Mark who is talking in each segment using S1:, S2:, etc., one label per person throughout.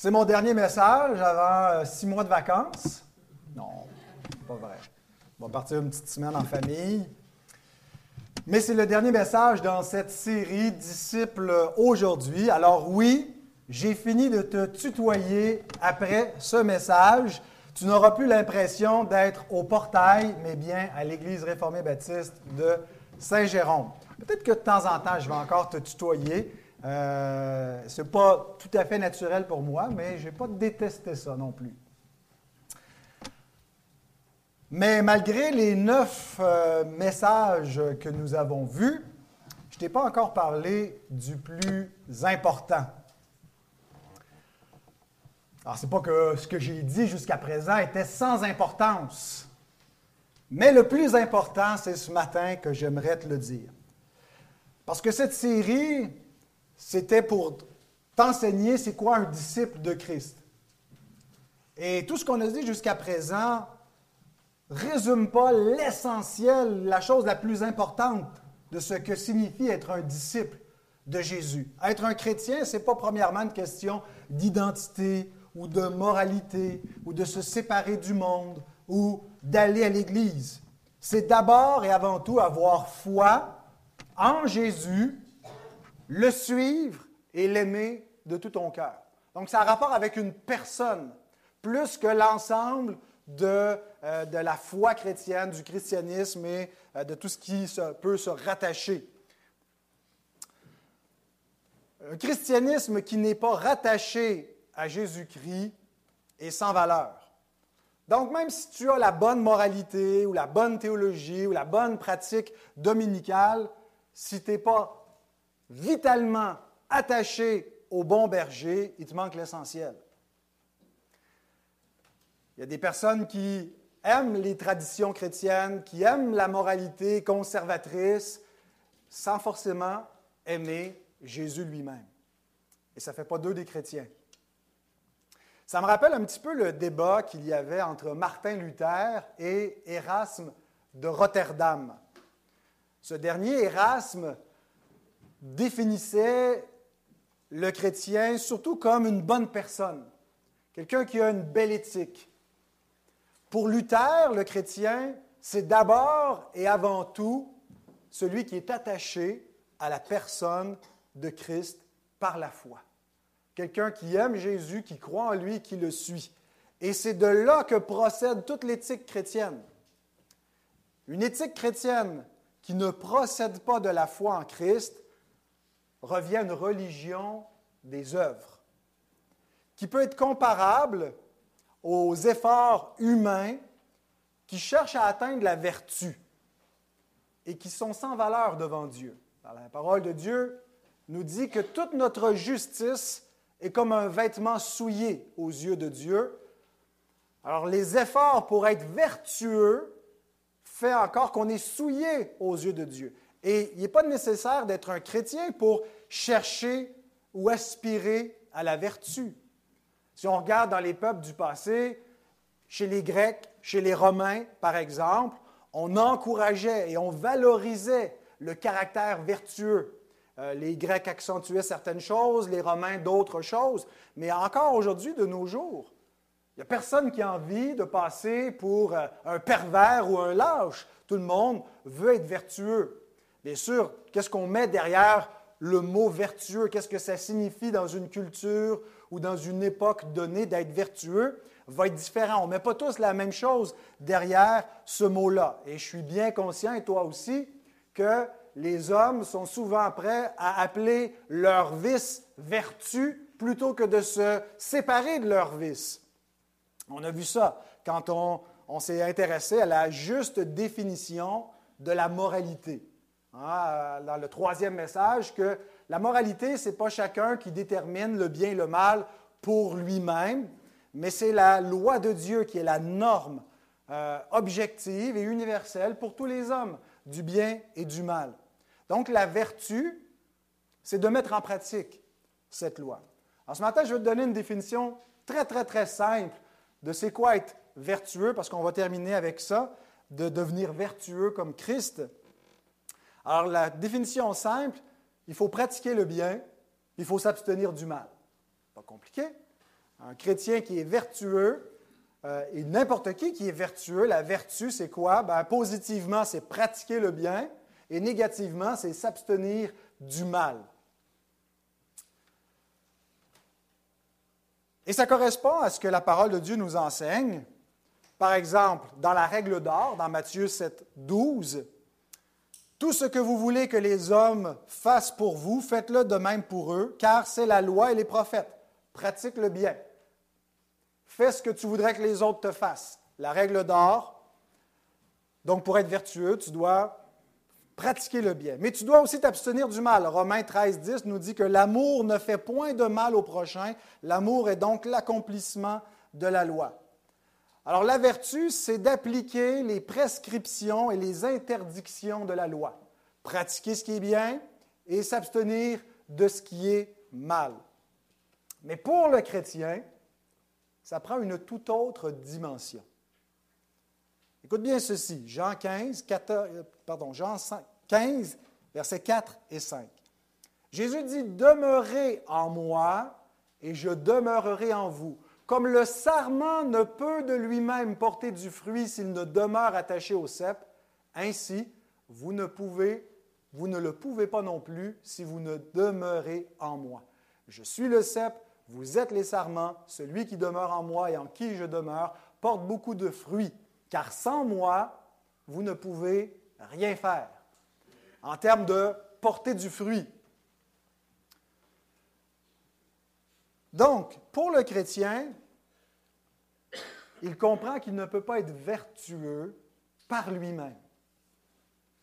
S1: C'est mon dernier message avant euh, six mois de vacances. Non, pas vrai. On va partir une petite semaine en famille. Mais c'est le dernier message dans cette série Disciples aujourd'hui. Alors oui, j'ai fini de te tutoyer après ce message. Tu n'auras plus l'impression d'être au portail, mais bien à l'Église réformée baptiste de Saint-Jérôme. Peut-être que de temps en temps, je vais encore te tutoyer. Euh, Ce n'est pas tout à fait naturel pour moi, mais je n'ai pas détesté ça non plus. Mais malgré les neuf euh, messages que nous avons vus, je t'ai pas encore parlé du plus important. Alors, ce n'est pas que ce que j'ai dit jusqu'à présent était sans importance. Mais le plus important, c'est ce matin que j'aimerais te le dire. Parce que cette série, c'était pour t'enseigner c'est quoi un disciple de Christ. Et tout ce qu'on a dit jusqu'à présent résume pas l'essentiel, la chose la plus importante de ce que signifie être un disciple de Jésus. Être un chrétien, ce n'est pas premièrement une question d'identité ou de moralité ou de se séparer du monde ou d'aller à l'Église. C'est d'abord et avant tout avoir foi en Jésus, le suivre et l'aimer de tout ton cœur. Donc, ça a rapport avec une personne, plus que l'ensemble de, euh, la foi chrétienne, du christianisme et euh, de tout ce qui peut se rattacher. Un christianisme qui n'est pas rattaché à Jésus-Christ est sans valeur. Donc, même si tu as la bonne moralité ou la bonne théologie ou la bonne pratique dominicale, si tu n'es pas vitalement attaché au bon berger, il te manque l'essentiel. Il y a des personnes qui aiment les traditions chrétiennes, qui aiment la moralité conservatrice, sans forcément aimer Jésus lui-même. Et ça ne fait pas d'eux des chrétiens. Ça me rappelle un petit peu le débat qu'il y avait entre Martin Luther et Erasme de Rotterdam. Ce dernier, Erasme, définissait le chrétien surtout comme une bonne personne, quelqu'un qui a une belle éthique, pour Luther, le chrétien, c'est d'abord et avant tout celui qui est attaché à la personne de Christ par la foi. Quelqu'un qui aime Jésus, qui croit en lui, qui le suit. Et c'est de là que procède toute l'éthique chrétienne. Une éthique chrétienne qui ne procède pas de la foi en Christ revient une religion des œuvres, qui peut être comparable aux efforts humains qui cherchent à atteindre la vertu et qui sont sans valeur devant Dieu. la parole de Dieu nous dit que toute notre justice est comme un vêtement souillé aux yeux de Dieu. Alors les efforts pour être vertueux fait encore qu'on est souillé aux yeux de Dieu. Et il n'est pas nécessaire d'être un chrétien pour chercher ou aspirer à la vertu. Si on regarde dans les peuples du passé, chez les Grecs, chez les Romains, par exemple, on encourageait et on valorisait le caractère vertueux. Euh, les Grecs accentuaient certaines choses, les Romains d'autres choses, mais encore aujourd'hui, de nos jours, il n'y a personne qui a envie de passer pour euh, un pervers ou un lâche. Tout le monde veut être vertueux. Bien sûr, qu'est-ce qu'on met derrière le mot vertueux? Qu'est-ce que ça signifie dans une culture ou dans une époque donnée d'être vertueux? Va être différent. On ne met pas tous la même chose derrière ce mot-là. Et je suis bien conscient, et toi aussi, que les hommes sont souvent prêts à appeler leur vice vertu plutôt que de se séparer de leur vice. On a vu ça quand on, on s'est intéressé à la juste définition de la moralité. Hein, dans le troisième message, que la moralité, ce n'est pas chacun qui détermine le bien et le mal pour lui-même, mais c'est la loi de Dieu qui est la norme euh, objective et universelle pour tous les hommes, du bien et du mal. Donc la vertu, c'est de mettre en pratique cette loi. Alors ce matin, je vais te donner une définition très, très, très simple de c'est quoi être vertueux, parce qu'on va terminer avec ça, de devenir vertueux comme Christ. Alors la définition simple, il faut pratiquer le bien, il faut s'abstenir du mal. Pas compliqué. Un chrétien qui est vertueux, euh, et n'importe qui qui est vertueux, la vertu, c'est quoi? Ben, positivement, c'est pratiquer le bien, et négativement, c'est s'abstenir du mal. Et ça correspond à ce que la parole de Dieu nous enseigne. Par exemple, dans la règle d'or, dans Matthieu 7, 12, tout ce que vous voulez que les hommes fassent pour vous, faites-le de même pour eux, car c'est la loi et les prophètes. Pratique le bien. Fais ce que tu voudrais que les autres te fassent. La règle d'or. Donc, pour être vertueux, tu dois pratiquer le bien. Mais tu dois aussi t'abstenir du mal. Romains 13, 10 nous dit que l'amour ne fait point de mal au prochain. L'amour est donc l'accomplissement de la loi. Alors la vertu, c'est d'appliquer les prescriptions et les interdictions de la loi. Pratiquer ce qui est bien et s'abstenir de ce qui est mal. Mais pour le chrétien, ça prend une toute autre dimension. Écoute bien ceci, Jean 15, 14, pardon, Jean 15, versets 4 et 5. Jésus dit, Demeurez en moi et je demeurerai en vous. Comme le sarment ne peut de lui-même porter du fruit s'il ne demeure attaché au cep, ainsi vous ne pouvez, vous ne le pouvez pas non plus si vous ne demeurez en moi. Je suis le cep, vous êtes les sarments, celui qui demeure en moi et en qui je demeure porte beaucoup de fruits car sans moi, vous ne pouvez rien faire en termes de porter du fruit. Donc, pour le chrétien, il comprend qu'il ne peut pas être vertueux par lui-même.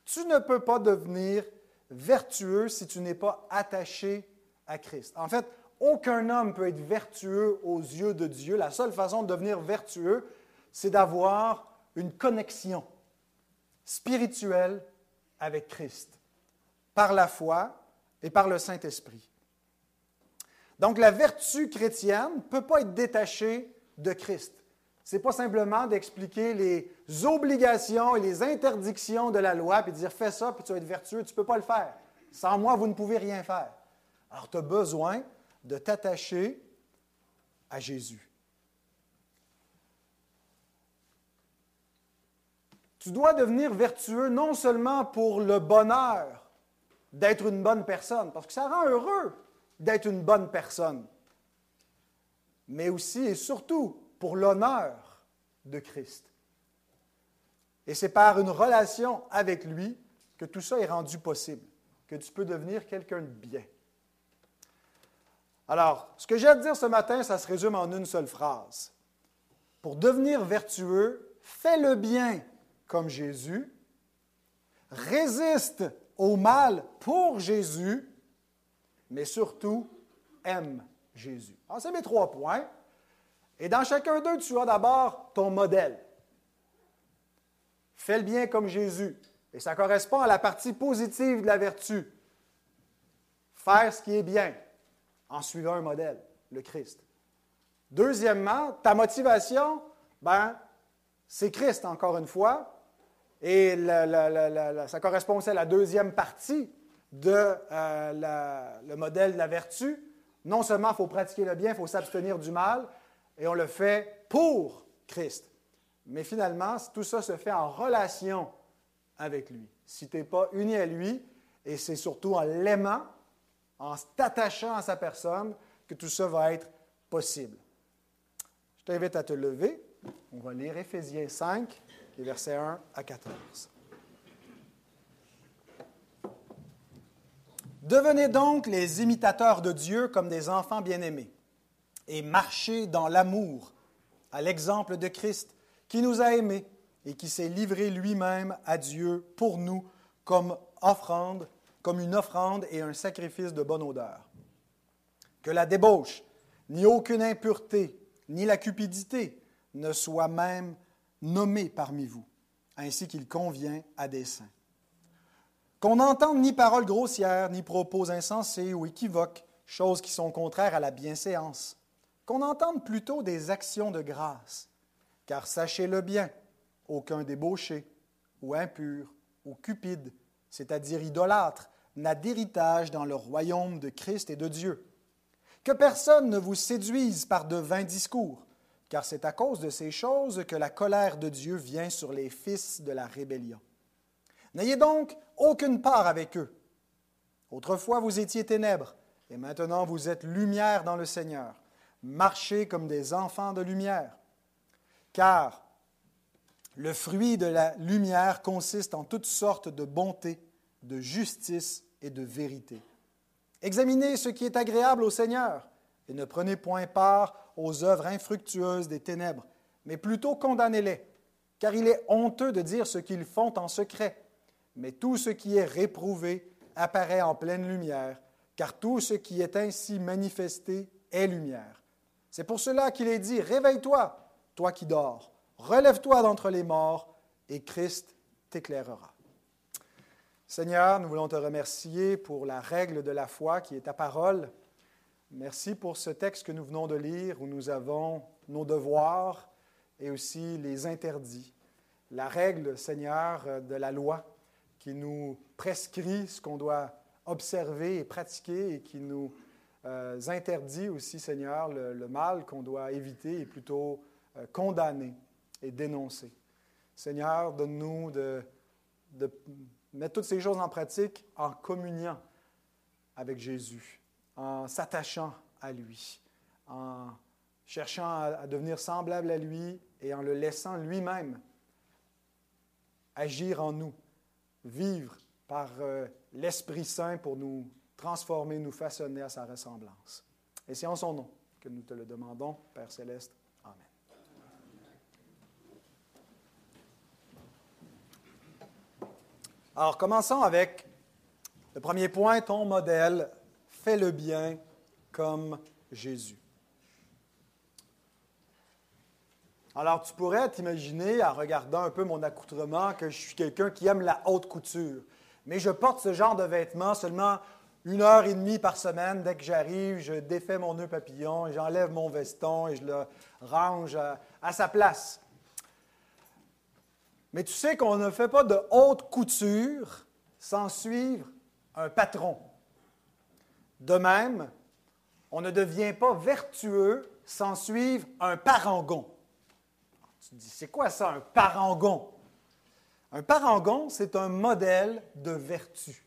S1: Tu ne peux pas devenir vertueux si tu n'es pas attaché à Christ. En fait, aucun homme peut être vertueux aux yeux de Dieu. La seule façon de devenir vertueux, c'est d'avoir une connexion spirituelle avec Christ, par la foi et par le Saint-Esprit. Donc la vertu chrétienne ne peut pas être détachée de Christ. Ce n'est pas simplement d'expliquer les obligations et les interdictions de la loi, puis de dire fais ça, puis tu vas être vertueux. Tu ne peux pas le faire. Sans moi, vous ne pouvez rien faire. Alors tu as besoin de t'attacher à Jésus. Tu dois devenir vertueux non seulement pour le bonheur d'être une bonne personne, parce que ça rend heureux d'être une bonne personne, mais aussi et surtout pour l'honneur de Christ. Et c'est par une relation avec lui que tout ça est rendu possible, que tu peux devenir quelqu'un de bien. Alors, ce que j'ai à te dire ce matin, ça se résume en une seule phrase. Pour devenir vertueux, fais le bien comme Jésus, résiste au mal pour Jésus, mais surtout aime Jésus. c'est mes trois points. Et dans chacun d'eux, tu as d'abord ton modèle. Fais le bien comme Jésus. Et ça correspond à la partie positive de la vertu. Faire ce qui est bien en suivant un modèle, le Christ. Deuxièmement, ta motivation, ben, c'est Christ, encore une fois. Et ça correspond aussi à la deuxième partie de euh, le modèle de la vertu. Non seulement il faut pratiquer le bien, il faut s'abstenir du mal, et on le fait pour Christ. Mais finalement, tout ça se fait en relation avec lui. Si tu n'es pas uni à lui, et c'est surtout en l'aimant, en t'attachant à sa personne, que tout ça va être possible. Je t'invite à te lever. On va lire Éphésiens 5 les versets 1 à 14. Devenez donc les imitateurs de Dieu comme des enfants bien-aimés et marchez dans l'amour, à l'exemple de Christ, qui nous a aimés et qui s'est livré lui-même à Dieu pour nous comme offrande, comme une offrande et un sacrifice de bonne odeur. Que la débauche, ni aucune impureté, ni la cupidité ne soient même nommé parmi vous, ainsi qu'il convient à des saints. Qu'on n'entende ni paroles grossières, ni propos insensés ou équivoques, choses qui sont contraires à la bienséance. Qu'on entende plutôt des actions de grâce, car sachez-le bien, aucun débauché, ou impur, ou cupide, c'est-à-dire idolâtre, n'a d'héritage dans le royaume de Christ et de Dieu. Que personne ne vous séduise par de vains discours, car c'est à cause de ces choses que la colère de Dieu vient sur les fils de la rébellion. N'ayez donc aucune part avec eux. Autrefois vous étiez ténèbres, et maintenant vous êtes lumière dans le Seigneur. Marchez comme des enfants de lumière. Car le fruit de la lumière consiste en toutes sortes de bonté, de justice et de vérité. Examinez ce qui est agréable au Seigneur et ne prenez point part aux œuvres infructueuses des ténèbres, mais plutôt condamnez-les, car il est honteux de dire ce qu'ils font en secret. Mais tout ce qui est réprouvé apparaît en pleine lumière, car tout ce qui est ainsi manifesté est lumière. C'est pour cela qu'il est dit, Réveille-toi, toi qui dors, relève-toi d'entre les morts, et Christ t'éclairera. Seigneur, nous voulons te remercier pour la règle de la foi qui est ta parole. Merci pour ce texte que nous venons de lire où nous avons nos devoirs et aussi les interdits. La règle, Seigneur, de la loi qui nous prescrit ce qu'on doit observer et pratiquer et qui nous euh, interdit aussi, Seigneur, le, mal qu'on doit éviter et plutôt euh, condamner et dénoncer. Seigneur, donne-nous de, de mettre toutes ces choses en pratique en communiant avec Jésus, en s'attachant à lui, en cherchant à, devenir semblable à lui et en le laissant lui-même agir en nous, vivre par euh, l'Esprit Saint pour nous transformer, nous façonner à sa ressemblance. Et c'est en son nom que nous te le demandons, Père céleste. Alors, commençons avec le premier point, ton modèle, fais le bien comme Jésus. Alors, tu pourrais t'imaginer, en regardant un peu mon accoutrement, que je suis quelqu'un qui aime la haute couture. Mais je porte ce genre de vêtements seulement une heure et demie par semaine. Dès que j'arrive, je défais mon nœud papillon, j'enlève mon veston et je le range à sa place. Mais tu sais qu'on ne fait pas de haute couture sans suivre un patron. De même, on ne devient pas vertueux sans suivre un parangon. Tu te dis, c'est quoi ça, un parangon? Un parangon, c'est un modèle de vertu.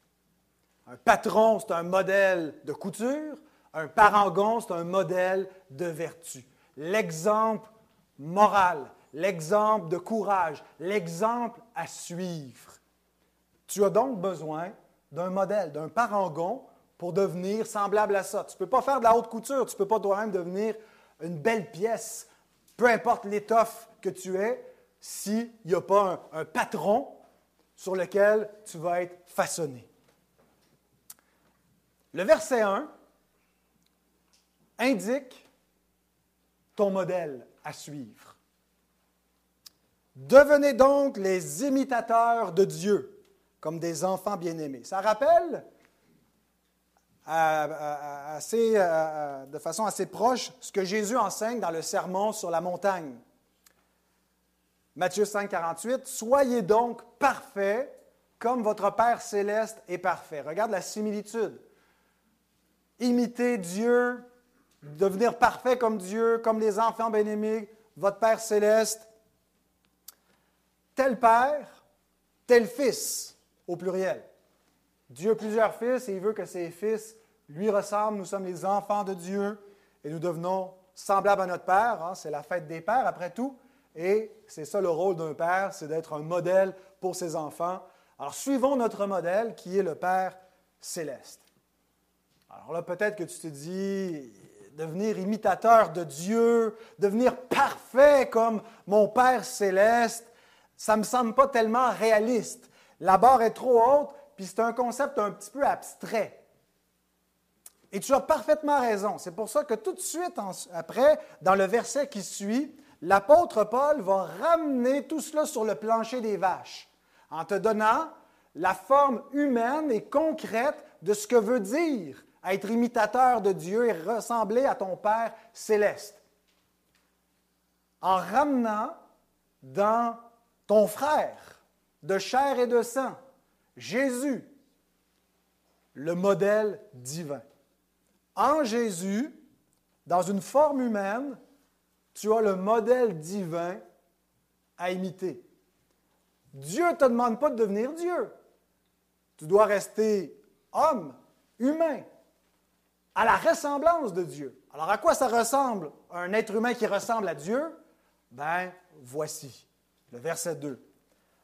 S1: Un patron, c'est un modèle de couture. Un parangon, c'est un modèle de vertu. L'exemple moral, l'exemple de courage, l'exemple à suivre. Tu as donc besoin d'un modèle, d'un parangon pour devenir semblable à ça. Tu ne peux pas faire de la haute couture, tu ne peux pas toi-même devenir une belle pièce, peu importe l'étoffe que tu es, s'il n'y a pas un, patron sur lequel tu vas être façonné. Le verset 1 indique ton modèle à suivre. Devenez donc les imitateurs de Dieu, comme des enfants bien-aimés. Ça rappelle assez, de façon assez proche ce que Jésus enseigne dans le sermon sur la montagne. Matthieu 5, 48, Soyez donc parfaits comme votre Père céleste est parfait. Regarde la similitude. Imiter Dieu, devenir parfait comme Dieu, comme les enfants bien-aimés, votre Père céleste tel père, tel fils, au pluriel. Dieu a plusieurs fils et il veut que ses fils lui ressemblent. Nous sommes les enfants de Dieu et nous devenons semblables à notre Père. Hein. C'est la fête des pères, après tout. Et c'est ça le rôle d'un père, c'est d'être un modèle pour ses enfants. Alors suivons notre modèle qui est le Père céleste. Alors là, peut-être que tu te dis, devenir imitateur de Dieu, devenir parfait comme mon Père céleste, ça ne me semble pas tellement réaliste. La barre est trop haute, puis c'est un concept un petit peu abstrait. Et tu as parfaitement raison. C'est pour ça que tout de suite après, dans le verset qui suit, l'apôtre Paul va ramener tout cela sur le plancher des vaches, en te donnant la forme humaine et concrète de ce que veut dire être imitateur de Dieu et ressembler à ton Père céleste. En ramenant dans ton frère de chair et de sang, Jésus, le modèle divin. En Jésus, dans une forme humaine, tu as le modèle divin à imiter. Dieu ne te demande pas de devenir Dieu. Tu dois rester homme, humain, à la ressemblance de Dieu. Alors à quoi ça ressemble un être humain qui ressemble à Dieu? Ben, voici le verset 2.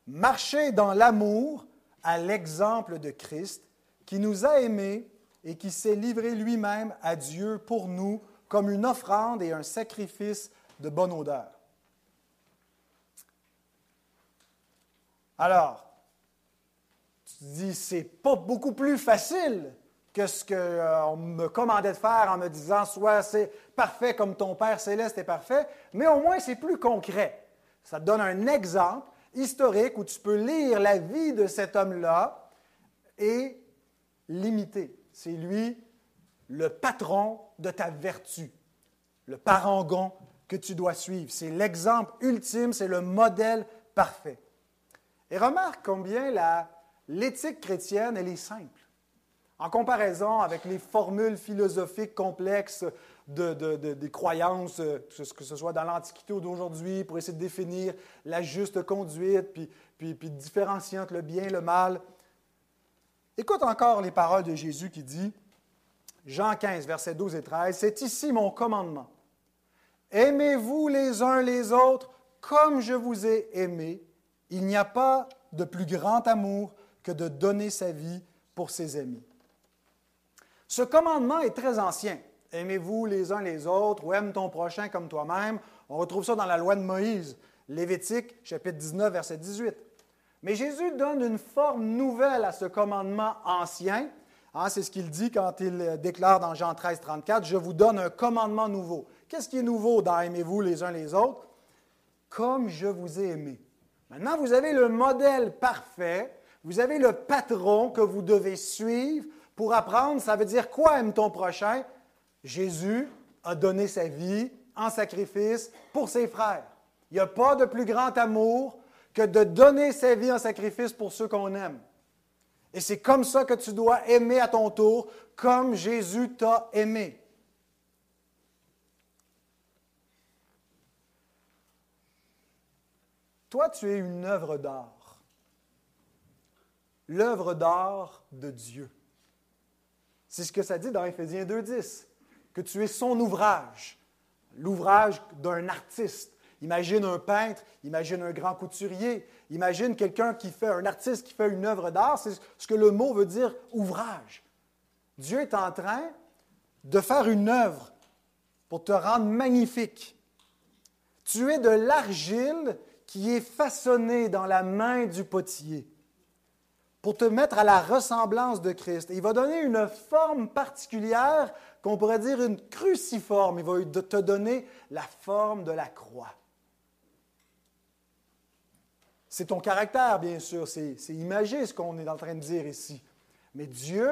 S1: Marchez dans l'amour à l'exemple de Christ qui nous a aimés et qui s'est livré lui-même à Dieu pour nous comme une offrande et un sacrifice de bonne odeur. Alors, tu te dis, c'est pas beaucoup plus facile que ce qu'on euh, me commandait de faire en me disant, soit c'est parfait comme ton Père céleste est parfait, mais au moins c'est plus concret. Ça te donne un exemple historique où tu peux lire la vie de cet homme-là et l'imiter. C'est lui le patron de ta vertu, le parangon que tu dois suivre. C'est l'exemple ultime, c'est le modèle parfait. Et remarque combien l'éthique chrétienne, elle est simple. En comparaison avec les formules philosophiques complexes des croyances, euh, que ce soit dans l'Antiquité ou d'aujourd'hui, pour essayer de définir la juste conduite, puis, puis, puis différencier le bien et le mal. Écoute encore les paroles de Jésus qui dit, Jean 15, versets 12 et 13, C'est ici mon commandement. Aimez-vous les uns les autres comme je vous ai aimé. Il n'y a pas de plus grand amour que de donner sa vie pour ses amis. Ce commandement est très ancien. Aimez-vous les uns les autres ou aime ton prochain comme toi-même. On retrouve ça dans la loi de Moïse, Lévitique, chapitre 19, verset 18. Mais Jésus donne une forme nouvelle à ce commandement ancien. Hein, c'est ce qu'il dit quand il déclare dans Jean 13, 34, Je vous donne un commandement nouveau. Qu'est-ce qui est nouveau dans Aimez-vous les uns les autres? Comme je vous ai aimé. Maintenant, vous avez le modèle parfait, vous avez le patron que vous devez suivre pour apprendre. Ça veut dire quoi aime ton prochain? Jésus a donné sa vie en sacrifice pour ses frères. Il n'y a pas de plus grand amour que de donner sa vie en sacrifice pour ceux qu'on aime. Et c'est comme ça que tu dois aimer à ton tour, comme Jésus t'a aimé. Toi, tu es une œuvre d'art. L'œuvre d'art de Dieu. C'est ce que ça dit dans Éphésiens 2.10, que tu es son ouvrage, l'ouvrage d'un artiste. Imagine un peintre, imagine un grand couturier, imagine quelqu'un qui fait, un artiste qui fait une œuvre d'art, c'est ce que le mot veut dire ouvrage. Dieu est en train de faire une œuvre pour te rendre magnifique. Tu es de l'argile qui est façonnée dans la main du potier pour te mettre à la ressemblance de Christ. il va donner une forme particulière qu'on pourrait dire une cruciforme. Il va te donner la forme de la croix. C'est ton caractère, bien sûr. C'est, imagé ce qu'on est en train de dire ici. Mais Dieu,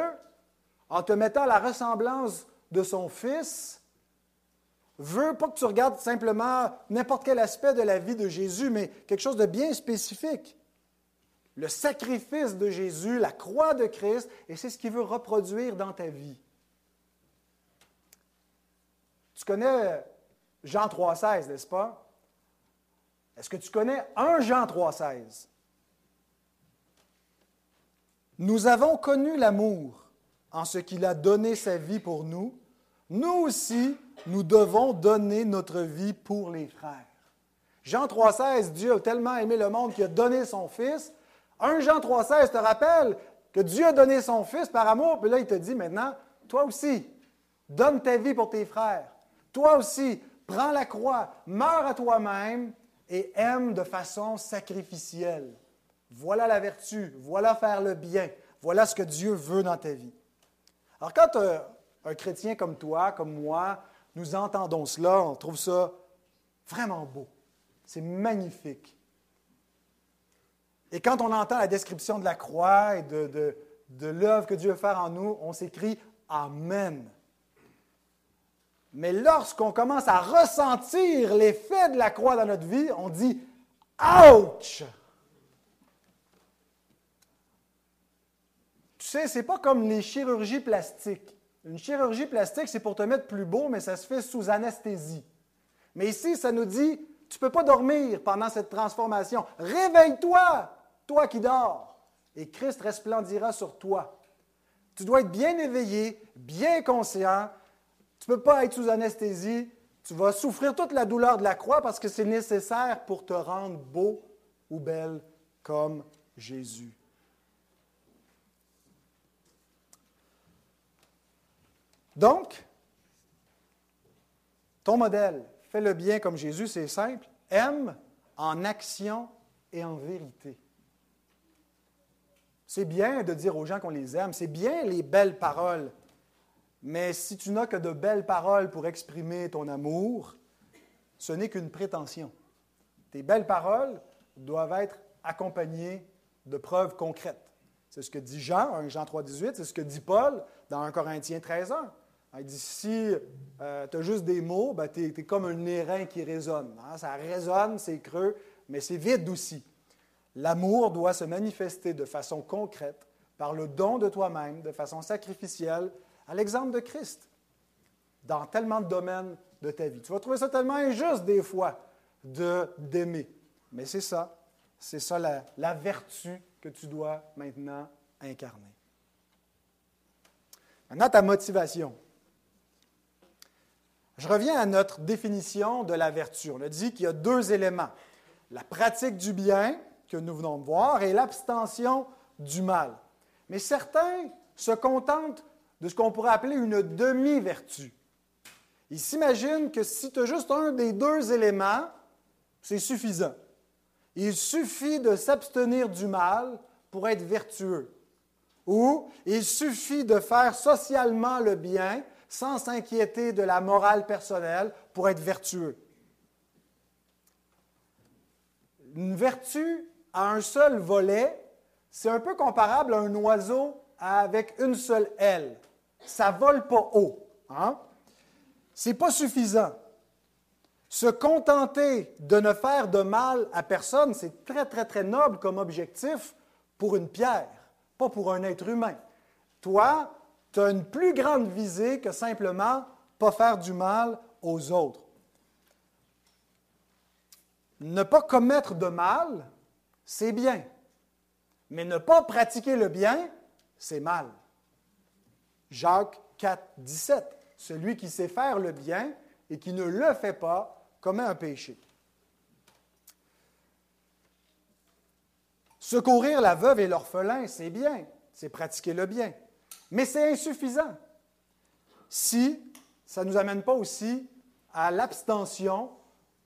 S1: en te mettant à la ressemblance de son Fils, veut pas que tu regardes simplement n'importe quel aspect de la vie de Jésus, mais quelque chose de bien spécifique le sacrifice de Jésus, la croix de Christ, et c'est ce qu'il veut reproduire dans ta vie. Tu connais Jean 3,16, n'est-ce pas? Est-ce que tu connais un Jean 3,16? Nous avons connu l'amour en ce qu'il a donné sa vie pour nous. Nous aussi, nous devons donner notre vie pour les frères. Jean 3,16, Dieu a tellement aimé le monde qu'il a donné son Fils 1 Jean 3,16 te rappelle que Dieu a donné son Fils par amour, puis là, il te dit maintenant, toi aussi, donne ta vie pour tes frères. Toi aussi, prends la croix, meurs à toi-même et aime de façon sacrificielle. Voilà la vertu, voilà faire le bien, voilà ce que Dieu veut dans ta vie. Alors quand un chrétien comme toi, comme moi, nous entendons cela, on trouve ça vraiment beau. C'est magnifique. Et quand on entend la description de la croix et de, de, l'œuvre que Dieu veut faire en nous, on s'écrit Amen. Mais lorsqu'on commence à ressentir l'effet de la croix dans notre vie, on dit Ouch! Tu sais, ce n'est pas comme les chirurgies plastiques. Une chirurgie plastique, c'est pour te mettre plus beau, mais ça se fait sous anesthésie. Mais ici, ça nous dit, tu ne peux pas dormir pendant cette transformation. Réveille-toi, toi qui dors, et Christ resplendira sur toi. Tu dois être bien éveillé, bien conscient. Tu ne peux pas être sous anesthésie. Tu vas souffrir toute la douleur de la croix parce que c'est nécessaire pour te rendre beau ou belle comme Jésus. Donc, ton modèle, fais le bien comme Jésus, c'est simple, aime en action et en vérité. C'est bien de dire aux gens qu'on les aime, c'est bien les belles paroles, mais si tu n'as que de belles paroles pour exprimer ton amour, ce n'est qu'une prétention. Tes belles paroles doivent être accompagnées de preuves concrètes. C'est ce que dit Jean, 1 Jean 3, 18, c'est ce que dit Paul dans 1 Corinthiens 13, 1. Il dit si euh, tu as juste des mots, ben, tu es, comme un airain qui résonne. Hein. Ça résonne, c'est creux, mais c'est vide aussi. L'amour doit se manifester de façon concrète, par le don de toi-même, de façon sacrificielle, à l'exemple de Christ, dans tellement de domaines de ta vie. Tu vas trouver ça tellement injuste des fois de, d'aimer. Mais c'est ça, c'est ça la, la vertu que tu dois maintenant incarner. Maintenant, ta motivation. Je reviens à notre définition de la vertu. On a dit qu'il y a deux éléments. La pratique du bien, que nous venons de voir, et l'abstention du mal. Mais certains se contentent de ce qu'on pourrait appeler une demi-vertu. Ils s'imaginent que si tu as juste un des deux éléments, c'est suffisant. Il suffit de s'abstenir du mal pour être vertueux. Ou il suffit de faire socialement le bien sans s'inquiéter de la morale personnelle pour être vertueux. Une vertu à un seul volet, c'est un peu comparable à un oiseau avec une seule aile. Ça vole pas haut. Hein? Ce n'est pas suffisant. Se contenter de ne faire de mal à personne, c'est très, très, très noble comme objectif pour une pierre, pas pour un être humain. Toi, tu as une plus grande visée que simplement pas faire du mal aux autres. Ne pas commettre de mal, c'est bien. Mais ne pas pratiquer le bien, c'est mal. Jacques 4, 17. Celui qui sait faire le bien et qui ne le fait pas commet un péché. Secourir la veuve et l'orphelin, c'est bien, c'est pratiquer le bien. Mais c'est insuffisant si ça ne nous amène pas aussi à l'abstention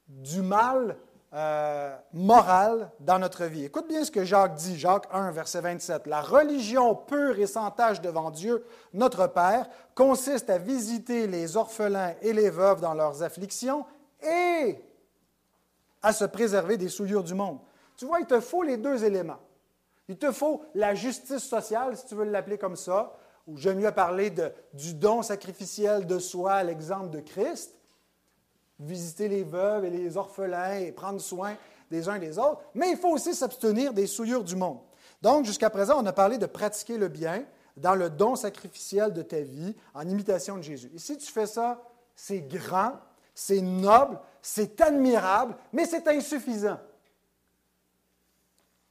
S1: du mal euh, moral dans notre vie. Écoute bien ce que Jacques dit, Jacques 1, verset 27. La religion pure et sans tache devant Dieu, notre Père, consiste à visiter les orphelins et les veuves dans leurs afflictions et à se préserver des souillures du monde. Tu vois, il te faut les deux éléments. Il te faut la justice sociale, si tu veux l'appeler comme ça, ou j'aime mieux parler de, du don sacrificiel de soi à l'exemple de Christ, visiter les veuves et les orphelins et prendre soin des uns et des autres, mais il faut aussi s'abstenir des souillures du monde. Donc, jusqu'à présent, on a parlé de pratiquer le bien dans le don sacrificiel de ta vie en imitation de Jésus. Et si tu fais ça, c'est grand, c'est noble, c'est admirable, mais c'est insuffisant.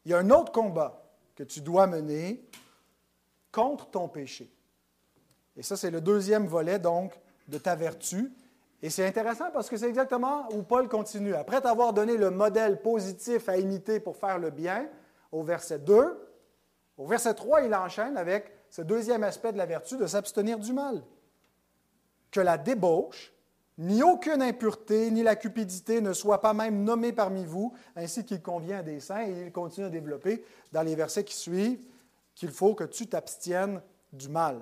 S1: Il y a un autre combat que tu dois mener contre ton péché. Et ça, c'est le deuxième volet, donc, de ta vertu. Et c'est intéressant parce que c'est exactement où Paul continue. Après t'avoir donné le modèle positif à imiter pour faire le bien, au verset 2, au verset 3, il enchaîne avec ce deuxième aspect de la vertu, de s'abstenir du mal. Que la débauche, ni aucune impureté, ni la cupidité ne soient pas même nommées parmi vous, ainsi qu'il convient à des saints. Et il continue à développer dans les versets qui suivent qu'il faut que tu t'abstiennes du mal.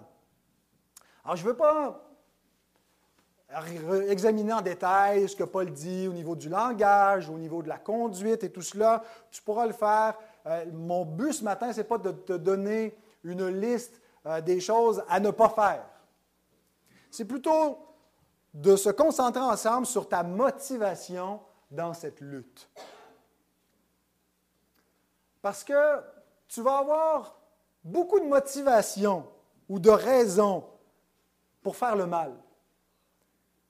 S1: Alors, je ne veux pas examiner en détail ce que Paul dit au niveau du langage, au niveau de la conduite et tout cela. Tu pourras le faire. Euh, mon but ce matin, ce n'est pas de te donner une liste euh, des choses à ne pas faire. C'est plutôt de se concentrer ensemble sur ta motivation dans cette lutte. Parce que tu vas avoir beaucoup de motivation ou de raisons pour faire le mal.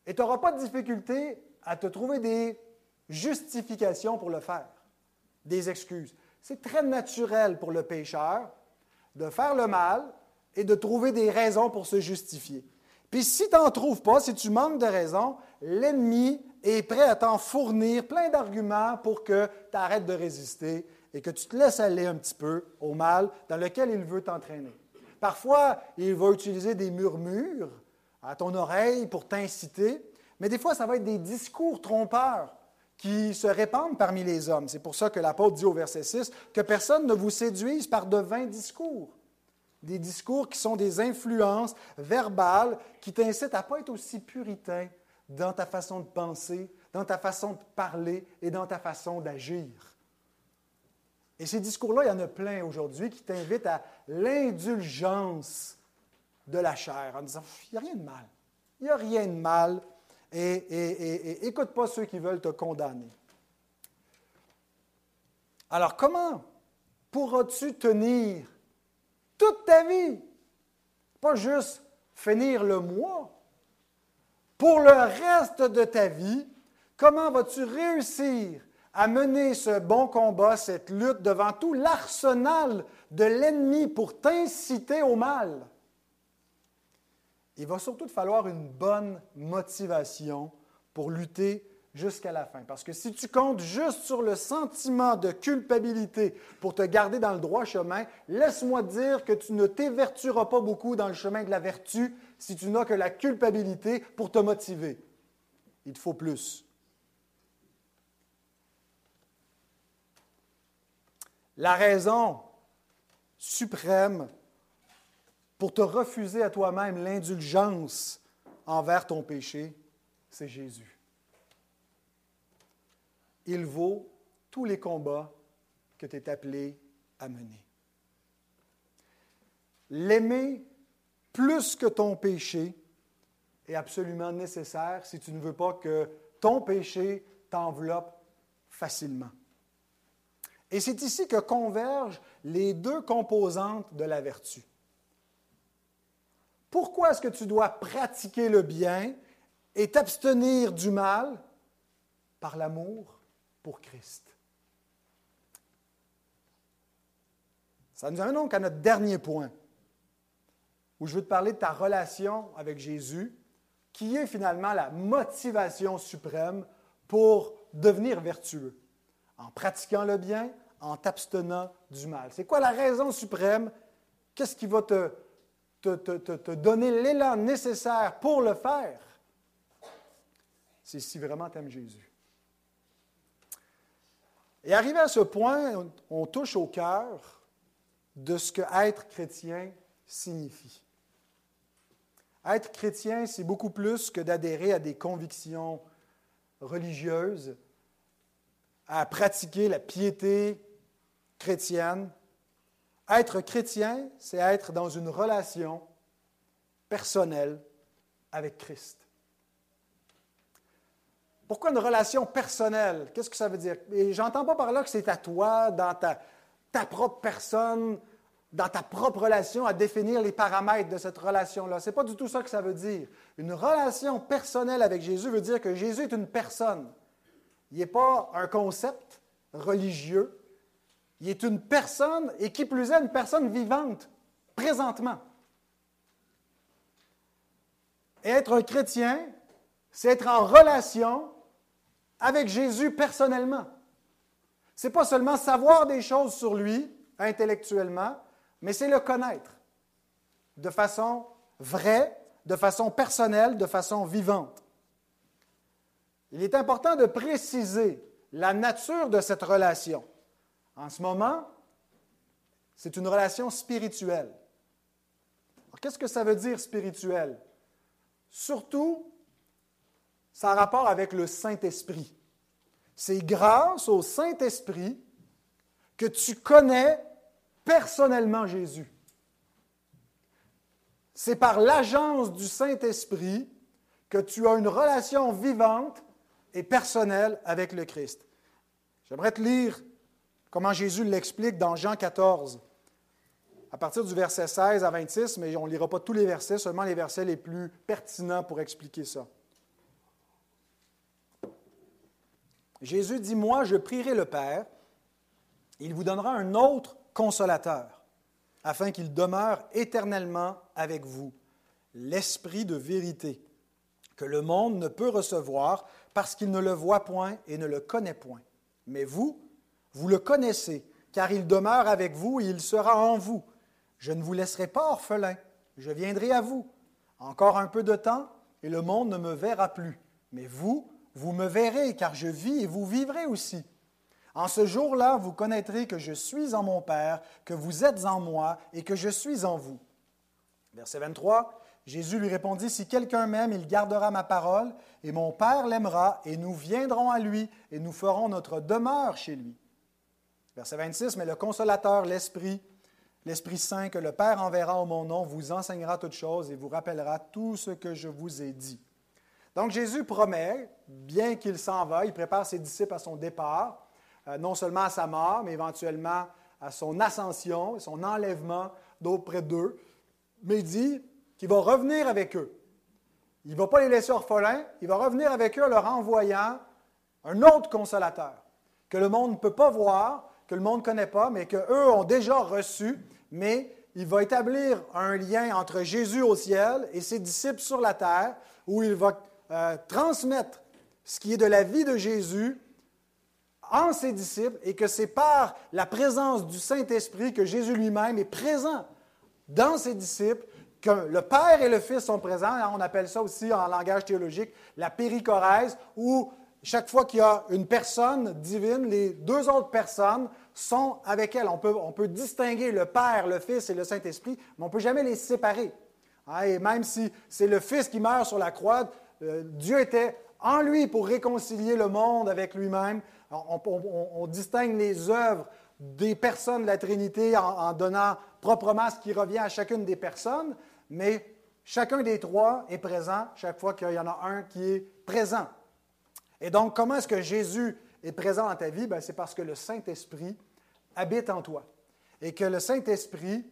S1: Et tu n'auras pas de difficulté à te trouver des justifications pour le faire, des excuses. C'est très naturel pour le pécheur de faire le mal et de trouver des raisons pour se justifier. Puis si tu n'en trouves pas, si tu manques de raisons, l'ennemi est prêt à t'en fournir plein d'arguments pour que tu arrêtes de résister et que tu te laisses aller un petit peu au mal dans lequel il veut t'entraîner. Parfois, il va utiliser des murmures à ton oreille pour t'inciter, mais des fois, ça va être des discours trompeurs qui se répandent parmi les hommes. C'est pour ça que l'apôtre dit au verset 6 que personne ne vous séduise par de vains discours. Des discours qui sont des influences verbales qui t'incitent à ne pas être aussi puritain dans ta façon de penser, dans ta façon de parler et dans ta façon d'agir. Et ces discours-là, il y en a plein aujourd'hui qui t'invitent à l'indulgence de la chair en disant, il n'y a rien de mal. Il n'y a rien de mal et, écoute pas ceux qui veulent te condamner. Alors comment pourras-tu tenir toute ta vie, pas juste finir le mois, pour le reste de ta vie, comment vas-tu réussir à mener ce bon combat, cette lutte devant tout l'arsenal de l'ennemi pour t'inciter au mal? Il va surtout te falloir une bonne motivation pour lutter jusqu'à la fin. Parce que si tu comptes juste sur le sentiment de culpabilité pour te garder dans le droit chemin, laisse-moi dire que tu ne t'évertueras pas beaucoup dans le chemin de la vertu si tu n'as que la culpabilité pour te motiver. Il te faut plus. La raison suprême pour te refuser à toi-même l'indulgence envers ton péché, c'est Jésus. Il vaut tous les combats que tu es appelé à mener. L'aimer plus que ton péché est absolument nécessaire si tu ne veux pas que ton péché t'enveloppe facilement. Et c'est ici que convergent les deux composantes de la vertu. Pourquoi est-ce que tu dois pratiquer le bien et t'abstenir du mal? Par l'amour pour Christ. Ça nous amène donc à notre dernier point, où je veux te parler de ta relation avec Jésus, qui est finalement la motivation suprême pour devenir vertueux, en pratiquant le bien, en t'abstenant du mal. C'est quoi la raison suprême? Qu'est-ce qui va te te, donner l'élan nécessaire pour le faire, c'est si vraiment tu aimes Jésus. Et arrivé à ce point, on touche au cœur de ce que être chrétien signifie. Être chrétien, c'est beaucoup plus que d'adhérer à des convictions religieuses, à pratiquer la piété chrétienne, être chrétien, c'est être dans une relation personnelle avec Christ. Pourquoi une relation personnelle? Qu'est-ce que ça veut dire? Et j'entends pas par là que c'est à toi, dans ta, ta, propre personne, dans ta propre relation, à définir les paramètres de cette relation-là. Ce n'est pas du tout ça que ça veut dire. Une relation personnelle avec Jésus veut dire que Jésus est une personne. Il n'est pas un concept religieux. Il est une personne, et qui plus est, une personne vivante, présentement. Être un chrétien, c'est être en relation avec Jésus personnellement. Ce n'est pas seulement savoir des choses sur lui intellectuellement, mais c'est le connaître de façon vraie, de façon personnelle, de façon vivante. Il est important de préciser la nature de cette relation. En ce moment, c'est une relation spirituelle. qu'est-ce que ça veut dire spirituel? Surtout, ça a rapport avec le Saint-Esprit. C'est grâce au Saint-Esprit que tu connais personnellement Jésus. C'est par l'agence du Saint-Esprit que tu as une relation vivante et personnelle avec le Christ. J'aimerais te lire comment Jésus l'explique dans Jean 14, à partir du verset 16 à 26, mais on ne lira pas tous les versets, seulement les versets les plus pertinents pour expliquer ça. Jésus dit, moi, je prierai le Père, il vous donnera un autre consolateur, afin qu'il demeure éternellement avec vous, l'Esprit de vérité, que le monde ne peut recevoir parce qu'il ne le voit point et ne le connaît point. Mais vous, vous le connaissez, car il demeure avec vous et il sera en vous. Je ne vous laisserai pas orphelin, je viendrai à vous. Encore un peu de temps, et le monde ne me verra plus. Mais vous, vous me verrez, car je vis et vous vivrez aussi. En ce jour-là, vous connaîtrez que je suis en mon Père, que vous êtes en moi et que je suis en vous. Verset 23, Jésus lui répondit, Si quelqu'un m'aime, il gardera ma parole, et mon Père l'aimera, et nous viendrons à lui, et nous ferons notre demeure chez lui. Verset 26, Mais le consolateur, l'Esprit, l'Esprit Saint que le Père enverra au mon nom, vous enseignera toutes choses et vous rappellera tout ce que je vous ai dit. Donc Jésus promet, bien qu'il s'en va, il prépare ses disciples à son départ, euh, non seulement à sa mort, mais éventuellement à son ascension, son enlèvement d'auprès d'eux. Mais il dit qu'il va revenir avec eux. Il ne va pas les laisser orphelins, il va revenir avec eux en leur envoyant un autre consolateur que le monde ne peut pas voir, que le monde ne connaît pas, mais qu'eux ont déjà reçu, mais il va établir un lien entre Jésus au ciel et ses disciples sur la terre, où il va euh, transmettre ce qui est de la vie de Jésus en ses disciples et que c'est par la présence du Saint-Esprit que Jésus lui-même est présent dans ses disciples, que le Père et le Fils sont présents. On appelle ça aussi en langage théologique la péricorèse, où chaque fois qu'il y a une personne divine, les deux autres personnes sont avec elle. On peut, distinguer le Père, le Fils et le Saint-Esprit, mais on ne peut jamais les séparer. Hein, et même si c'est le Fils qui meurt sur la croix, euh, Dieu était en lui pour réconcilier le monde avec lui-même. On, distingue les œuvres des personnes de la Trinité en, donnant proprement ce qui revient à chacune des personnes, mais chacun des trois est présent chaque fois qu'il y en a un qui est présent. Et donc, comment est-ce que Jésus est présent dans ta vie? Ben, c'est parce que le Saint-Esprit habite en toi. Et que le Saint-Esprit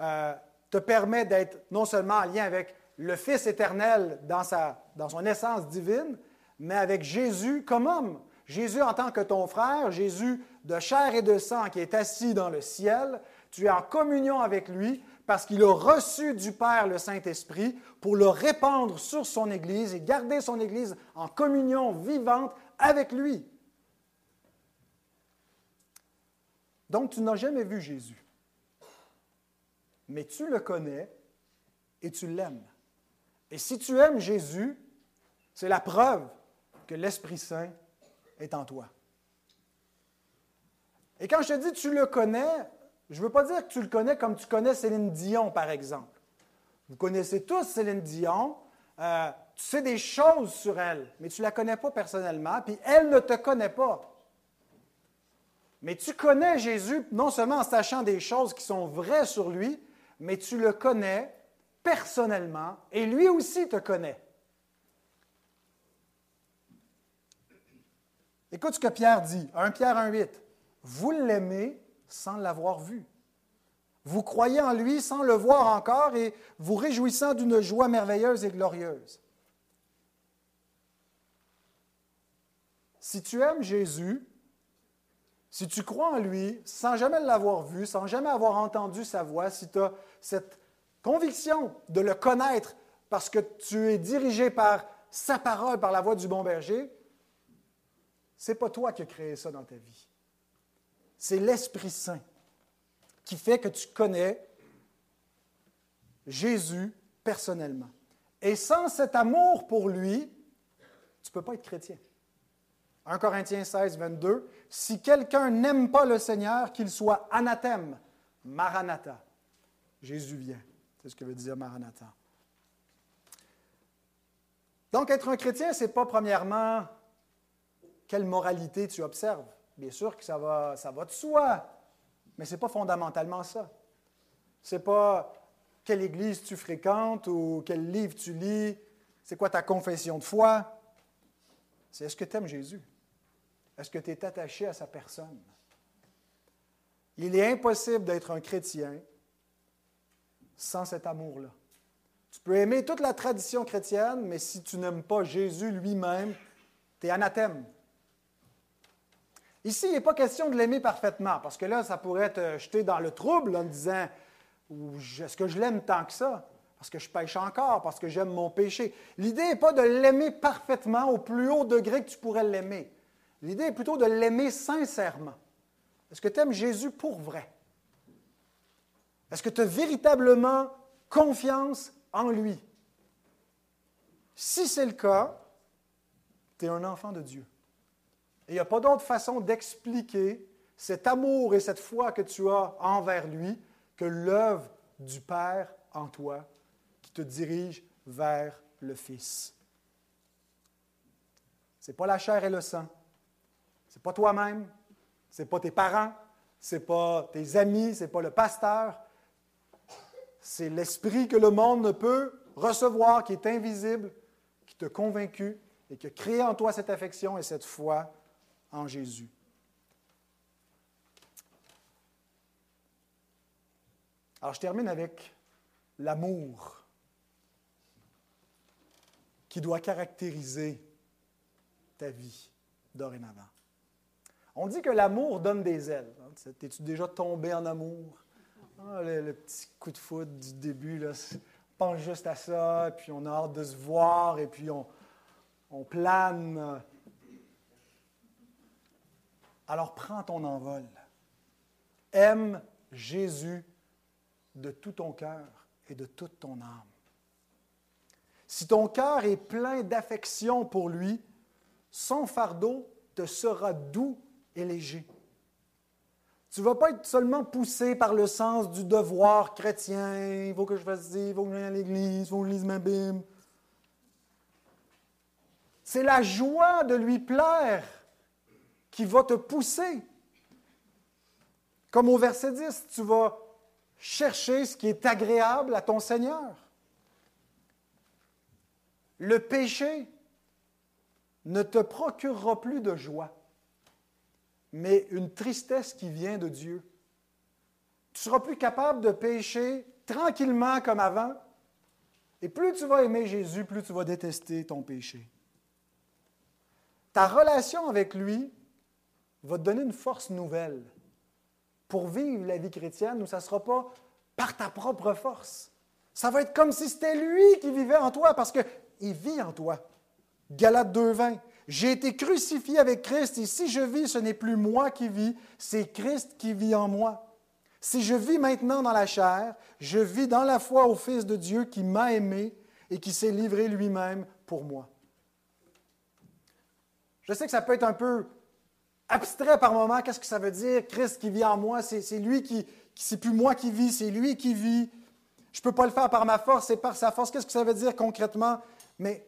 S1: euh, te permet d'être non seulement en lien avec le Fils éternel dans, sa, dans son essence divine, mais avec Jésus comme homme. Jésus en tant que ton frère, Jésus de chair et de sang qui est assis dans le ciel, tu es en communion avec lui parce qu'il a reçu du Père le Saint-Esprit pour le répandre sur son Église et garder son Église en communion vivante avec lui. Donc tu n'as jamais vu Jésus, mais tu le connais et tu l'aimes. Et si tu aimes Jésus, c'est la preuve que l'Esprit Saint est en toi. Et quand je te dis tu le connais, je ne veux pas dire que tu le connais comme tu connais Céline Dion, par exemple. Vous connaissez tous Céline Dion. Euh, tu sais des choses sur elle, mais tu ne la connais pas personnellement, puis elle ne te connaît pas. Mais tu connais Jésus non seulement en sachant des choses qui sont vraies sur lui, mais tu le connais personnellement et lui aussi te connaît. Écoute ce que Pierre dit, 1 Pierre 1,8. Vous l'aimez sans l'avoir vu. Vous croyez en lui sans le voir encore et vous réjouissant d'une joie merveilleuse et glorieuse. Si tu aimes Jésus, si tu crois en lui sans jamais l'avoir vu, sans jamais avoir entendu sa voix, si tu as cette conviction de le connaître parce que tu es dirigé par sa parole, par la voix du bon berger, ce n'est pas toi qui as créé ça dans ta vie. C'est l'Esprit Saint qui fait que tu connais Jésus personnellement. Et sans cet amour pour lui, tu ne peux pas être chrétien. 1 Corinthiens 16, 22, Si quelqu'un n'aime pas le Seigneur, qu'il soit anathème, maranatha. Jésus vient. C'est ce que veut dire Maranatha. Donc, être un chrétien, ce n'est pas premièrement quelle moralité tu observes. Bien sûr que ça va, ça va de soi, mais ce n'est pas fondamentalement ça. Ce n'est pas quelle église tu fréquentes ou quel livre tu lis, c'est quoi ta confession de foi. C'est est-ce que tu aimes Jésus? Est-ce que tu es attaché à sa personne? Il est impossible d'être un chrétien sans cet amour-là. Tu peux aimer toute la tradition chrétienne, mais si tu n'aimes pas Jésus lui-même, tu es anathème. Ici, il n'est pas question de l'aimer parfaitement, parce que là, ça pourrait te jeter dans le trouble en disant Est-ce que je l'aime tant que ça? Parce que je pêche encore, parce que j'aime mon péché. L'idée n'est pas de l'aimer parfaitement au plus haut degré que tu pourrais l'aimer. L'idée est plutôt de l'aimer sincèrement. Est-ce que tu aimes Jésus pour vrai? Est-ce que tu as véritablement confiance en lui? Si c'est le cas, tu es un enfant de Dieu. Il n'y a pas d'autre façon d'expliquer cet amour et cette foi que tu as envers lui que l'œuvre du Père en toi qui te dirige vers le Fils. Ce n'est pas la chair et le sang. Ce n'est pas toi-même. Ce n'est pas tes parents. Ce n'est pas tes amis. Ce n'est pas le pasteur. C'est l'esprit que le monde ne peut recevoir, qui est invisible, qui t'a convaincu et qui a créé en toi cette affection et cette foi en Jésus. Alors je termine avec l'amour qui doit caractériser ta vie dorénavant. On dit que l'amour donne des ailes. Es-tu déjà tombé en amour? Ah, le, petit coup de foot du début, là, pense juste à ça, puis on a hâte de se voir, et puis on, on plane. Alors prends ton envol. Aime Jésus de tout ton cœur et de toute ton âme. Si ton cœur est plein d'affection pour lui, son fardeau te sera doux et léger. Tu ne vas pas être seulement poussé par le sens du devoir chrétien. Il faut que je fasse ci, il faut que j'aille à l'église, il faut que je lise ma Bible. C'est la joie de lui plaire qui va te pousser. Comme au verset 10, tu vas chercher ce qui est agréable à ton Seigneur. Le péché ne te procurera plus de joie mais une tristesse qui vient de Dieu. Tu seras plus capable de pécher tranquillement comme avant. Et plus tu vas aimer Jésus, plus tu vas détester ton péché. Ta relation avec lui va te donner une force nouvelle pour vivre la vie chrétienne où ça ne sera pas par ta propre force. Ça va être comme si c'était lui qui vivait en toi parce qu'il vit en toi. Galates 2.20. J'ai été crucifié avec Christ et si je vis, ce n'est plus moi qui vis, c'est Christ qui vit en moi. Si je vis maintenant dans la chair, je vis dans la foi au Fils de Dieu qui m'a aimé et qui s'est livré lui-même pour moi. Je sais que ça peut être un peu abstrait par moment. Qu'est-ce que ça veut dire, Christ qui vit en moi? C'est lui qui, c'est plus moi qui vis, c'est lui qui vit. Je ne peux pas le faire par ma force, c'est par sa force. Qu'est-ce que ça veut dire concrètement? Mais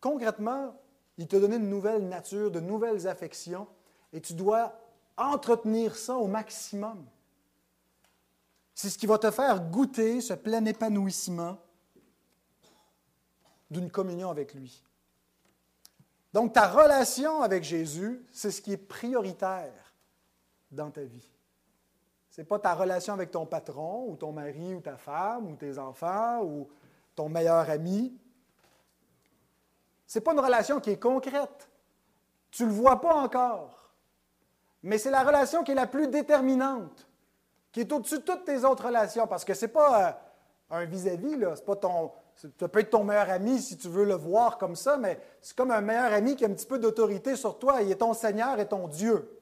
S1: concrètement, il t'a donné une nouvelle nature, de nouvelles affections, et tu dois entretenir ça au maximum. C'est ce qui va te faire goûter ce plein épanouissement d'une communion avec lui. Donc ta relation avec Jésus, c'est ce qui est prioritaire dans ta vie. Ce n'est pas ta relation avec ton patron ou ton mari ou ta femme ou tes enfants ou ton meilleur ami. Ce n'est pas une relation qui est concrète. Tu ne le vois pas encore. Mais c'est la relation qui est la plus déterminante, qui est au-dessus de toutes tes autres relations, parce que ce n'est pas euh, un vis-à-vis, -vis, c'est pas ton. Ça peut être ton meilleur ami si tu veux le voir comme ça, mais c'est comme un meilleur ami qui a un petit peu d'autorité sur toi. Il est ton Seigneur et ton Dieu.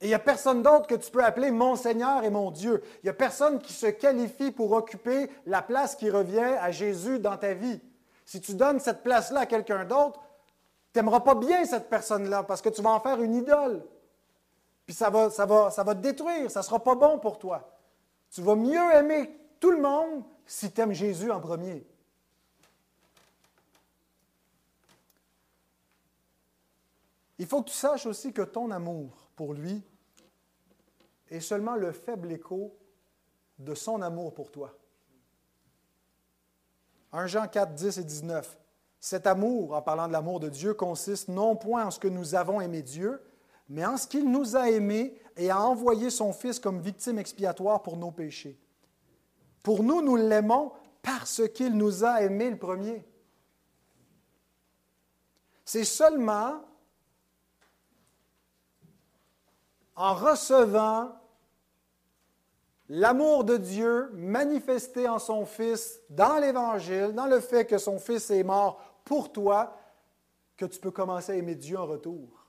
S1: Et il n'y a personne d'autre que tu peux appeler mon Seigneur et mon Dieu. Il n'y a personne qui se qualifie pour occuper la place qui revient à Jésus dans ta vie. Si tu donnes cette place-là à quelqu'un d'autre, tu n'aimeras pas bien cette personne-là parce que tu vas en faire une idole. Puis ça va, ça va, ça va te détruire, ça ne sera pas bon pour toi. Tu vas mieux aimer tout le monde si tu aimes Jésus en premier. Il faut que tu saches aussi que ton amour pour lui est seulement le faible écho de son amour pour toi. 1 Jean 4, 10 et 19. Cet amour, en parlant de l'amour de Dieu, consiste non point en ce que nous avons aimé Dieu, mais en ce qu'il nous a aimés et a envoyé son Fils comme victime expiatoire pour nos péchés. Pour nous, nous l'aimons parce qu'il nous a aimés le premier. C'est seulement en recevant l'amour de Dieu manifesté en son Fils dans l'Évangile, dans le fait que son Fils est mort pour toi, que tu peux commencer à aimer Dieu en retour.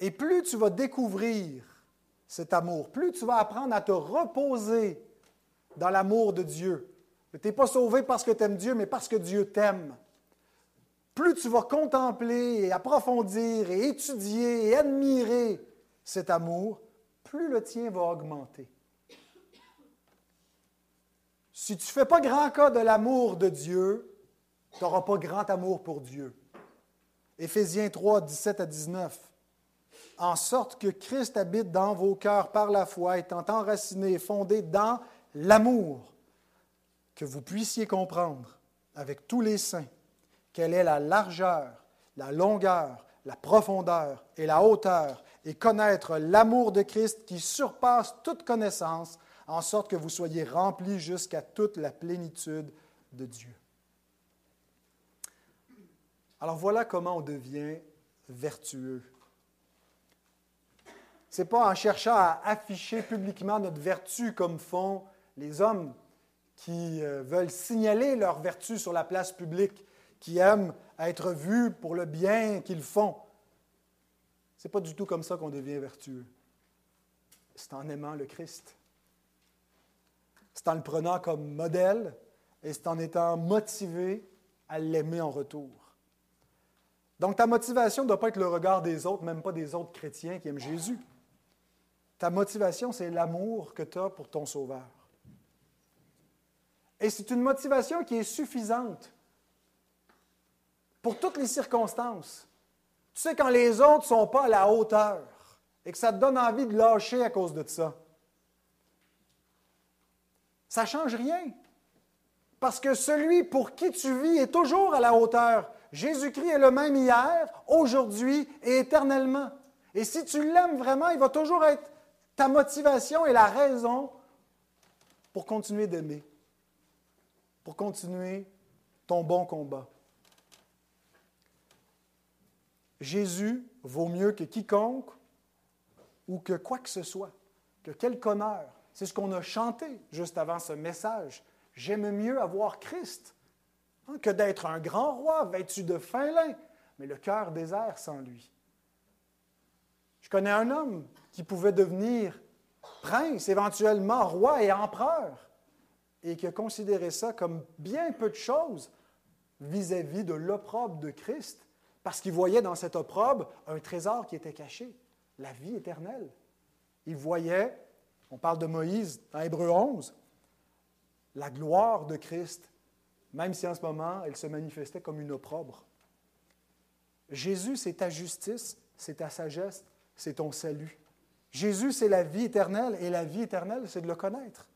S1: Et plus tu vas découvrir cet amour, plus tu vas apprendre à te reposer dans l'amour de Dieu. Tu n'es pas sauvé parce que tu aimes Dieu, mais parce que Dieu t'aime. Plus tu vas contempler et approfondir et étudier et admirer cet amour, plus le tien va augmenter. Si tu ne fais pas grand cas de l'amour de Dieu, tu n'auras pas grand amour pour Dieu. Éphésiens 3, 17 à 19. En sorte que Christ habite dans vos cœurs par la foi, étant enraciné et fondé dans l'amour, que vous puissiez comprendre avec tous les saints quelle est la largeur, la longueur, la profondeur et la hauteur, et connaître l'amour de Christ qui surpasse toute connaissance, en sorte que vous soyez remplis jusqu'à toute la plénitude de Dieu. Alors voilà comment on devient vertueux. N'est pas en cherchant à afficher publiquement notre vertu comme font les hommes qui euh, veulent signaler leur vertu sur la place publique, qui aiment être vus pour le bien qu'ils font. Ce n'est pas du tout comme ça qu'on devient vertueux. C'est en aimant le Christ. C'est en le prenant comme modèle et c'est en étant motivé à l'aimer en retour. Donc ta motivation ne doit pas être le regard des autres, même pas des autres chrétiens qui aiment Jésus. Ta motivation, c'est l'amour que tu as pour ton Sauveur. Et c'est une motivation qui est suffisante pour toutes les circonstances. Tu sais, quand les autres ne sont pas à la hauteur et que ça te donne envie de lâcher à cause de ça, ça ne change rien. Parce que celui pour qui tu vis est toujours à la hauteur. Jésus-Christ est le même hier, aujourd'hui et éternellement. Et si tu l'aimes vraiment, il va toujours être ta motivation et la raison pour continuer d'aimer, pour continuer ton bon combat. Jésus vaut mieux que quiconque ou que quoi que ce soit, que quelque honneur. C'est ce qu'on a chanté juste avant ce message. J'aime mieux avoir Christ hein, que d'être un grand roi vêtu de fin lin, mais le cœur désert sans lui. Je connais un homme qui pouvait devenir prince, éventuellement roi et empereur, et qui a considéré ça comme bien peu de choses vis-à-vis -vis de l'opprobre de Christ parce qu'il voyait dans cette opprobre un trésor qui était caché, la vie éternelle. Il voyait, on parle de Moïse dans Hébreu 11, la gloire de Christ, même si en ce moment elle se manifestait comme une opprobre. Jésus, c'est ta justice, c'est ta sagesse, c'est ton salut. Jésus, c'est la vie éternelle, et la vie éternelle, c'est de le connaître.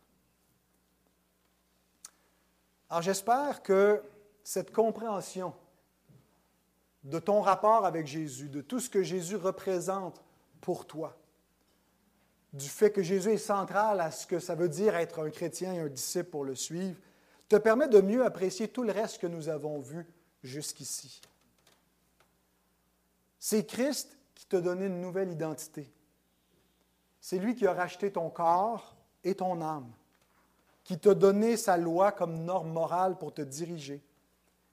S1: Alors j'espère que cette compréhension de ton rapport avec Jésus, de tout ce que Jésus représente pour toi, du fait que Jésus est central à ce que ça veut dire être un chrétien et un disciple pour le suivre, te permet de mieux apprécier tout le reste que nous avons vu jusqu'ici. C'est Christ qui t'a donné une nouvelle identité. C'est lui qui a racheté ton corps et ton âme, qui t'a donné sa loi comme norme morale pour te diriger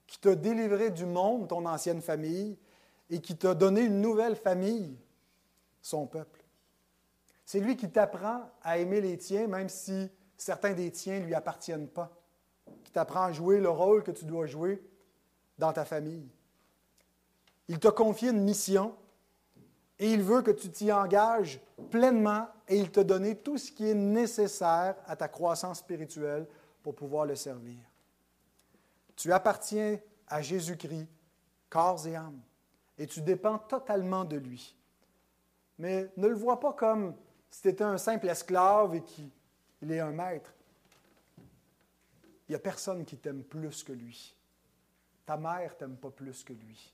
S1: qui t'a délivré du monde, ton ancienne famille, et qui t'a donné une nouvelle famille, son peuple. C'est lui qui t'apprend à aimer les tiens, même si certains des tiens ne lui appartiennent pas, qui t'apprend à jouer le rôle que tu dois jouer dans ta famille. Il t'a confié une mission et il veut que tu t'y engages pleinement et il t'a donné tout ce qui est nécessaire à ta croissance spirituelle pour pouvoir le servir. Tu appartiens à Jésus-Christ, corps et âme, et tu dépends totalement de lui. Mais ne le vois pas comme si tu étais un simple esclave et qu'il est un maître. Il n'y a personne qui t'aime plus que lui. Ta mère t'aime pas plus que lui.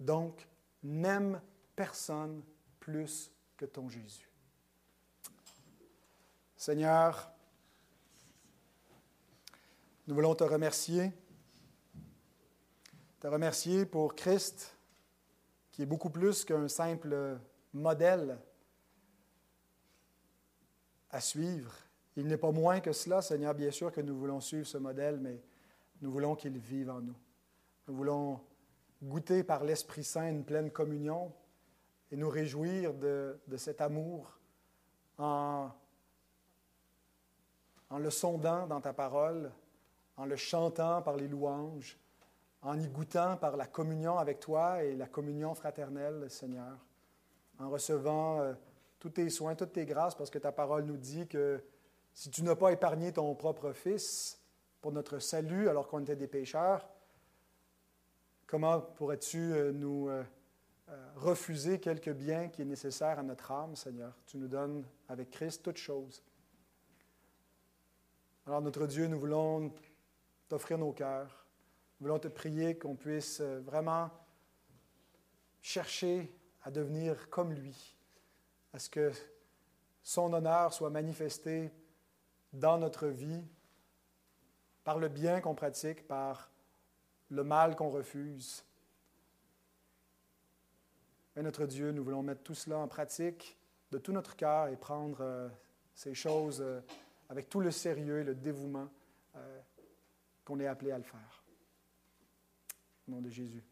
S1: Donc, n'aime personne plus que ton Jésus. Seigneur, nous voulons te remercier. Te remercier pour Christ, qui est beaucoup plus qu'un simple modèle à suivre. Il n'est pas moins que cela, Seigneur, bien sûr que nous voulons suivre ce modèle, mais nous voulons qu'il vive en nous. Nous voulons goûter par l'Esprit Saint une pleine communion et nous réjouir de, cet amour en, en le sondant dans ta parole, en le chantant par les louanges, en y goûtant par la communion avec toi et la communion fraternelle, Seigneur, en recevant euh, tous tes soins, toutes tes grâces, parce que ta parole nous dit que si tu n'as pas épargné ton propre Fils pour notre salut alors qu'on était des pécheurs, comment pourrais-tu euh, nous euh, refuser quelque bien qui est nécessaire à notre âme, Seigneur? Tu nous donnes avec Christ toutes choses. Alors notre Dieu, nous voulons t'offrir nos cœurs. Nous voulons te prier qu'on puisse euh, vraiment chercher à devenir comme lui, à ce que son honneur soit manifesté dans notre vie par le bien qu'on pratique, par le mal qu'on refuse. Et notre Dieu, nous voulons mettre tout cela en pratique de tout notre cœur et prendre euh, ces choses euh, avec tout le sérieux et le dévouement qu'on est appelé à le faire. Au nom de Jésus.